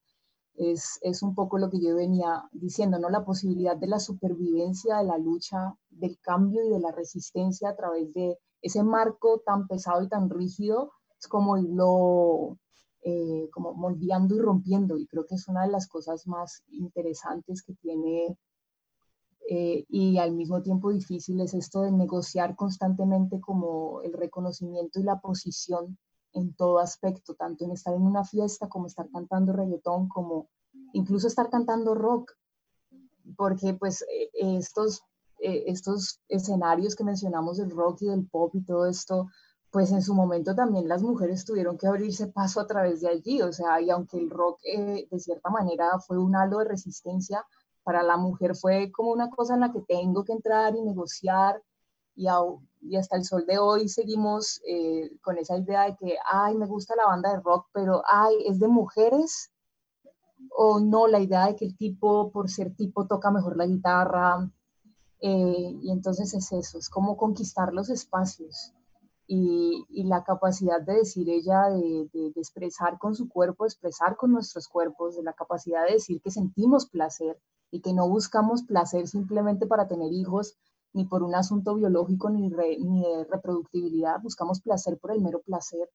es, es un poco lo que yo venía diciendo, ¿no? La posibilidad de la supervivencia, de la lucha, del cambio y de la resistencia a través de ese marco tan pesado y tan rígido es como irlo eh, como moldeando y rompiendo y creo que es una de las cosas más interesantes que tiene eh, y al mismo tiempo difícil es esto de negociar constantemente como el reconocimiento y la posición en todo aspecto, tanto en estar en una fiesta como estar cantando reggaetón, como incluso estar cantando rock, porque pues eh, estos, eh, estos escenarios que mencionamos del rock y del pop y todo esto, pues en su momento también las mujeres tuvieron que abrirse paso a través de allí, o sea, y aunque el rock eh, de cierta manera fue un halo de resistencia, para la mujer fue como una cosa en la que tengo que entrar y negociar y, hasta el sol de hoy seguimos con esa idea de que, ay, me gusta la banda de rock, pero, ay, es de mujeres, o no, la idea de que el tipo, por ser tipo, toca mejor la guitarra. Eh, y entonces es eso, es como conquistar los espacios y, y la capacidad de decir ella, de, de, expresar con su cuerpo, expresar con nuestros cuerpos, de la capacidad de decir que sentimos placer y que no buscamos placer simplemente para tener hijos, ni por un asunto biológico, ni, ni de reproductibilidad, buscamos placer por el mero placer.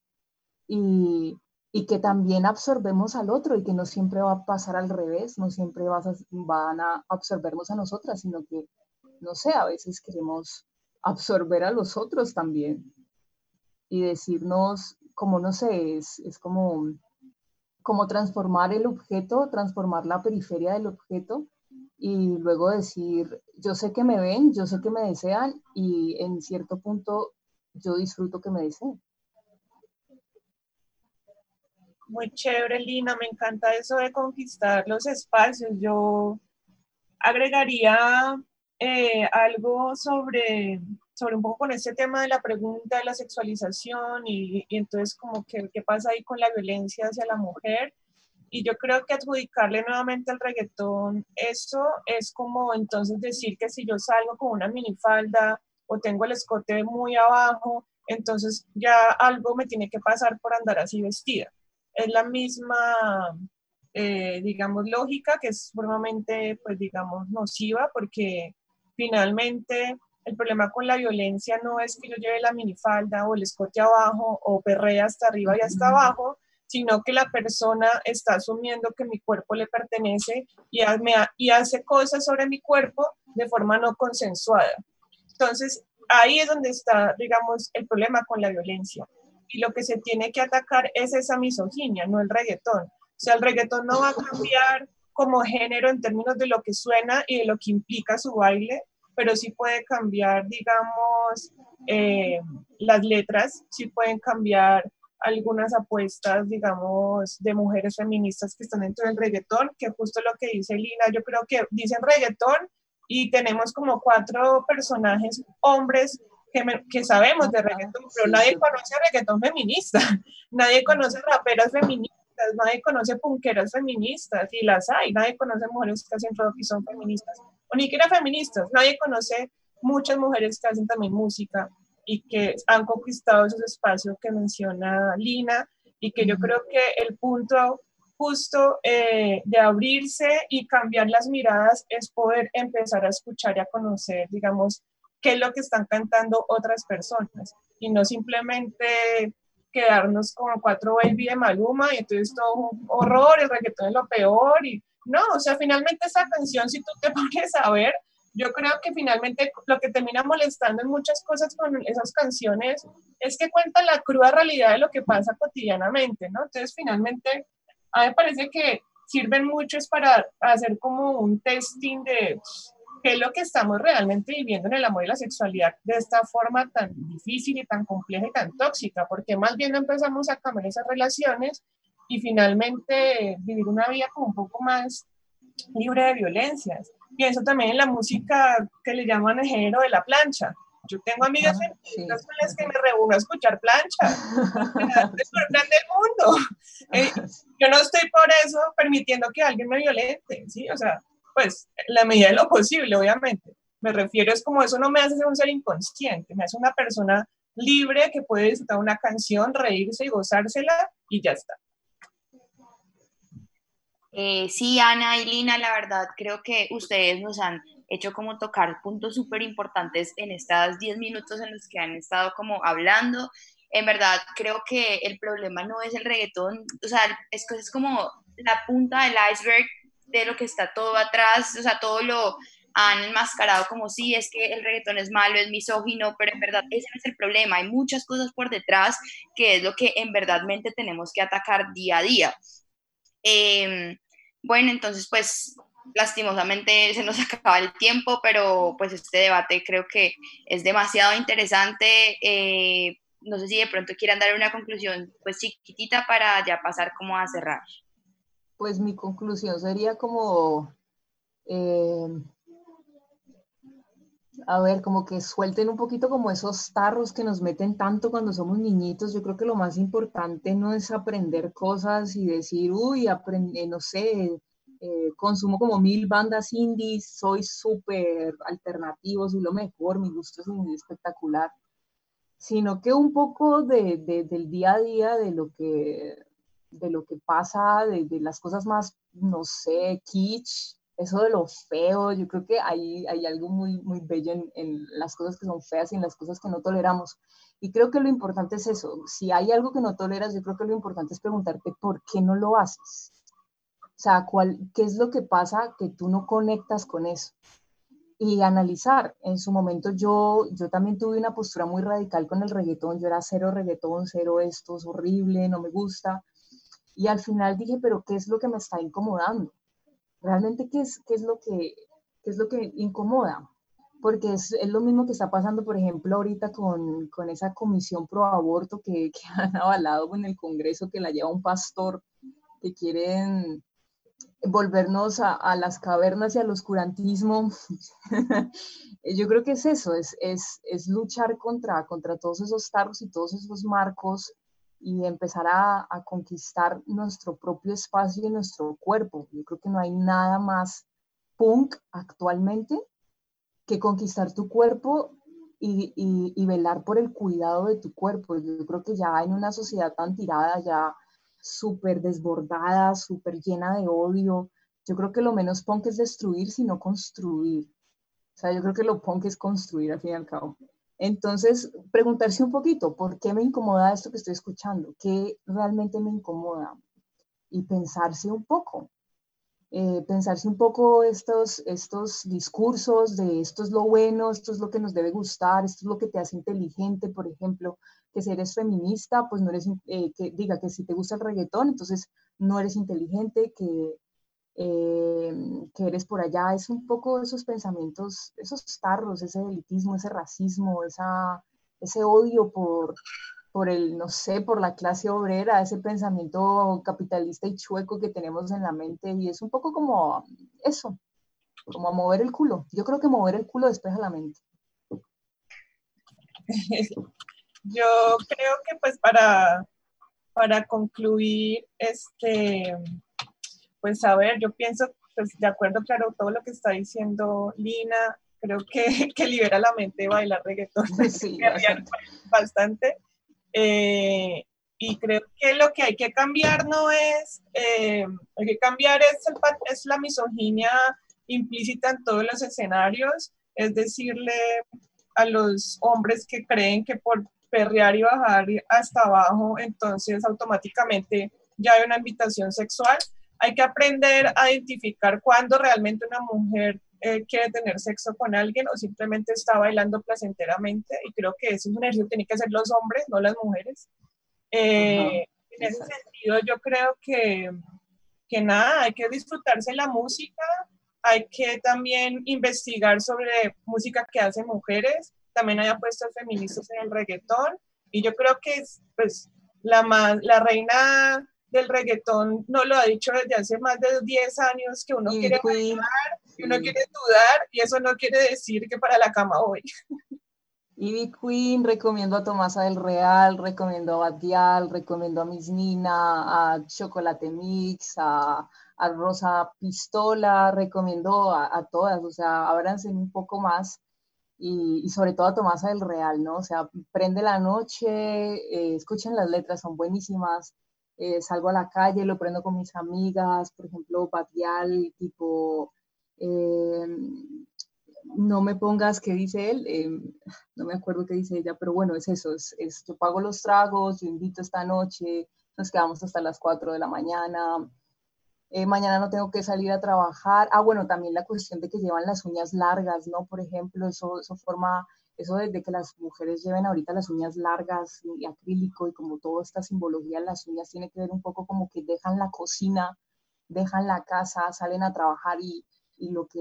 Y, y que también absorbemos al otro y que no siempre va a pasar al revés, no siempre vas van a absorbernos a nosotras, sino que, no sé, a veces queremos absorber a los otros también y decirnos, como no sé, es, es como, como transformar el objeto, transformar la periferia del objeto y luego decir, yo sé que me ven, yo sé que me desean y en cierto punto yo disfruto que me deseen. Muy chévere, Lina, me encanta eso de conquistar los espacios. Yo agregaría eh, algo sobre, sobre un poco con este tema de la pregunta de la sexualización y, y entonces como que qué pasa ahí con la violencia hacia la mujer. Y yo creo que adjudicarle nuevamente al reggaetón eso es como entonces decir que si yo salgo con una minifalda o tengo el escote muy abajo, entonces ya algo me tiene que pasar por andar así vestida es la misma, eh, digamos, lógica que es sumamente, pues, digamos, nociva porque finalmente el problema con la violencia no es que yo lleve la minifalda o el escote abajo o perrea hasta arriba y hasta abajo, sino que la persona está asumiendo que mi cuerpo le pertenece y, y hace cosas sobre mi cuerpo de forma no consensuada. Entonces, ahí es donde está, digamos, el problema con la violencia y lo que se tiene que atacar es esa misoginia, no el reggaetón. O sea, el reggaetón no va a cambiar como género en términos de lo que suena y de lo que implica su baile, pero sí puede cambiar, digamos, eh, las letras, sí pueden cambiar algunas apuestas, digamos, de mujeres feministas que están dentro del reggaetón, que justo lo que dice Lina, yo creo que dicen reggaetón y tenemos como cuatro personajes hombres que, sabemos de reggaetón, pero nadie conoce reggaetón feminista, nadie conoce raperas feministas, nadie conoce punqueras feministas, y las hay, nadie conoce mujeres que hacen rock y son feministas, o ni siquiera feministas, nadie conoce muchas mujeres que hacen también música y que han conquistado esos espacios que menciona Lina, y que yo creo que el punto justo eh, de abrirse y cambiar las miradas es poder empezar a escuchar y a conocer, digamos, qué es lo que están cantando otras personas. Y no simplemente quedarnos como cuatro baby de Maluma y entonces todo un horror, el reggaetón es lo peor y no, o sea, finalmente esa canción, si tú te pones a ver, yo creo que finalmente lo que termina molestando en muchas cosas con esas canciones es que cuentan la cruda realidad de lo que pasa cotidianamente, ¿no? Entonces, finalmente, a mí me parece que sirven mucho es para hacer como un testing de qué es lo que estamos realmente viviendo en el amor y la sexualidad de esta forma tan difícil y tan compleja y tan tóxica, porque más bien empezamos a cambiar esas relaciones y finalmente vivir una vida como un poco más libre de violencias. Pienso también en la música que le llaman el género de la plancha. Yo tengo amigas ah, con las que me reúno a escuchar plancha. es plan del mundo. Eh, yo no estoy por eso permitiendo que alguien me violente, ¿sí? O sea, pues la medida de lo posible, obviamente. Me refiero es como eso no me hace ser un ser inconsciente, me hace una persona libre que puede disfrutar una canción, reírse y gozársela y ya está. Eh, sí, Ana y Lina, la verdad creo que ustedes nos han hecho como tocar puntos súper importantes en estos 10 minutos en los que han estado como hablando. En verdad creo que el problema no es el reggaetón, o sea, es, es como la punta del iceberg de lo que está todo atrás, o sea, todo lo han enmascarado como si es que el reggaetón es malo, es misógino, pero en verdad ese no es el problema, hay muchas cosas por detrás que es lo que en verdadmente tenemos que atacar día a día. Em, Bueno, entonces pues lastimosamente se nos acaba el tiempo, pero pues este debate creo que es demasiado interesante. Eh, no sé si de pronto quieran dar una conclusión pues chiquitita para ya pasar como a cerrar. Pues mi conclusión sería como, eh, a ver, como que suelten un poquito como esos tarros que nos meten tanto cuando somos niñitos. Yo creo que lo más importante no es aprender cosas y decir, uy, aprende, no sé, eh, consumo como mil bandas indies, soy súper alternativo, soy lo mejor, mi gusto es muy espectacular, sino que un poco de, del día a día, de lo que, de lo que pasa, de, las cosas más, no sé, kitsch, eso de lo feo, yo creo que hay, hay algo muy, muy bello en, en, las cosas que son feas y en las cosas que no toleramos. Y creo que lo importante es eso, si hay algo que no toleras, yo creo que lo importante es preguntarte por qué no lo haces. O sea, ¿cuál, ¿qué es lo que pasa que tú no conectas con eso? Y analizar. En su momento yo, yo también tuve una postura muy radical con el reggaetón. Yo era cero reggaetón, cero esto, es horrible, no me gusta. Y al final dije, pero ¿qué es lo que me está incomodando? Realmente, ¿qué es, qué es, lo, que, qué es lo que incomoda? Porque es, es, lo mismo que está pasando, por ejemplo, ahorita con, con esa comisión pro aborto que, que han avalado en el Congreso, que la lleva un pastor, que quieren volvernos a, las cavernas y al oscurantismo. Yo creo que es eso, es, es, luchar contra, contra todos esos tarros y todos esos marcos y empezar a, conquistar nuestro propio espacio y nuestro cuerpo. Yo creo que no hay nada más punk actualmente que conquistar tu cuerpo y, y, y velar por el cuidado de tu cuerpo. Yo creo que ya en una sociedad tan tirada, ya súper desbordada, súper llena de odio. Yo creo que lo menos punk es destruir, sino construir. O sea, yo creo que lo punk es construir al fin y al cabo. Entonces, preguntarse un poquito, ¿por qué me incomoda esto que estoy escuchando? ¿Qué realmente me incomoda? Y pensarse un poco, eh, pensarse un poco estos, estos discursos de esto es lo bueno, esto es lo que nos debe gustar, esto es lo que te hace inteligente, por ejemplo que si eres feminista, pues no eres, eh, que diga que si te gusta el reggaetón, entonces no eres inteligente, que, eh, que eres por allá. Es un poco esos pensamientos, esos tarros, ese elitismo, ese racismo, esa, ese odio por, por el, no sé, por la clase obrera, ese pensamiento capitalista y chueco que tenemos en la mente. Y es un poco como eso, como a mover el culo. Yo creo que mover el culo despeja la mente. Yo creo que pues para, para concluir, este, pues a ver, yo pienso, pues de acuerdo, claro, todo lo que está diciendo Lina, creo que, que libera la mente bailar reggaetón, sí, bastante. Eh, y creo que lo que hay que cambiar no es, eh, hay que cambiar es, el, es la misoginia implícita en todos los escenarios, es decirle a los hombres que creen que por perrear y bajar hasta abajo, entonces automáticamente ya hay una invitación sexual. Hay que aprender a identificar cuándo realmente una mujer eh, quiere tener sexo con alguien o simplemente está bailando placenteramente. Y creo que ese ejercicio tiene que hacer los hombres, no las mujeres. Eh, en ese sentido, yo creo que, que nada, hay que disfrutarse la música, hay que también investigar sobre música que hacen mujeres, también hay apuestas feministas en el reggaetón y yo creo que pues la, la reina del reggaetón no lo ha dicho desde hace más de 10 años que uno quiere bailar, que uno quiere dudar y eso no quiere decir que para la cama hoy. Ivy Queen, recomiendo a Tomasa del Real, recomiendo a Badial, recomiendo a Miss Nina, a Chocolate Mix, a, a Rosa Pistola, recomiendo a, a, todas, o sea, ábranse un poco más y, sobre todo a Tomasa del Real, ¿no? O sea, prende la noche, eh, escuchen las letras, son buenísimas, eh, salgo a la calle, lo prendo con mis amigas, por ejemplo, Batial, tipo, eh, no me pongas qué dice él, no me acuerdo qué dice ella, pero bueno, es eso, es, es, yo pago los tragos, yo invito esta noche, nos quedamos hasta las 4 de la mañana, eh, mañana no tengo que salir a trabajar. Ah, bueno, también la cuestión de que llevan las uñas largas, ¿no? Por ejemplo, eso, eso forma, eso de, que las mujeres lleven ahorita las uñas largas y acrílico y como toda esta simbología las uñas tiene que ver un poco como que dejan la cocina dejan la casa, salen a trabajar y, y lo que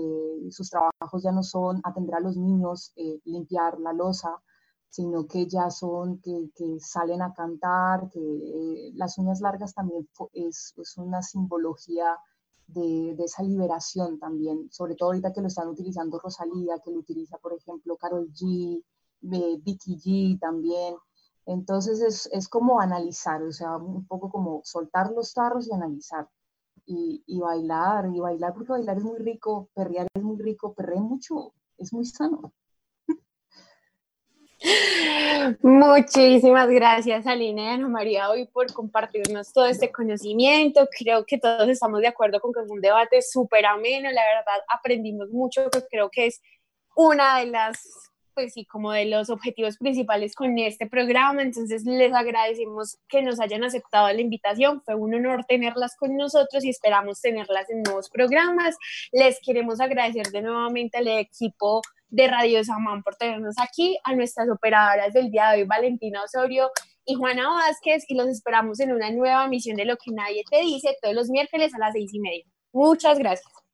sus trabajos ya no son atender a los niños, eh, limpiar la losa, sino que ya son que, que salen a cantar, que eh, las uñas largas también es, es una simbología de, esa liberación también, sobre todo ahorita que lo están utilizando Rosalía, que lo utiliza, por ejemplo, Carol G, eh, Vicky G también. Entonces es, es, como analizar, o sea, un poco como soltar los tarros y analizar. Y, y, bailar, y bailar, porque bailar es muy rico, perrear es muy rico, perrear mucho, es muy sano. Muchísimas gracias, Alina y Ana María, hoy por compartirnos todo este conocimiento. Creo que todos estamos de acuerdo con que es un debate súper ameno. La verdad, aprendimos mucho, que creo que es una de las pues sí, como de los objetivos principales con este programa. Entonces les agradecemos que nos hayan aceptado la invitación. Fue un honor tenerlas con nosotros y esperamos tenerlas en nuevos programas. Les queremos agradecer de nuevamente al equipo de Radio Samán por tenernos aquí, a nuestras operadoras del día de hoy, Valentina Osorio y Juana Vázquez, y los esperamos en una nueva emisión de Lo que nadie te dice todos los miércoles a las seis y media. Muchas gracias.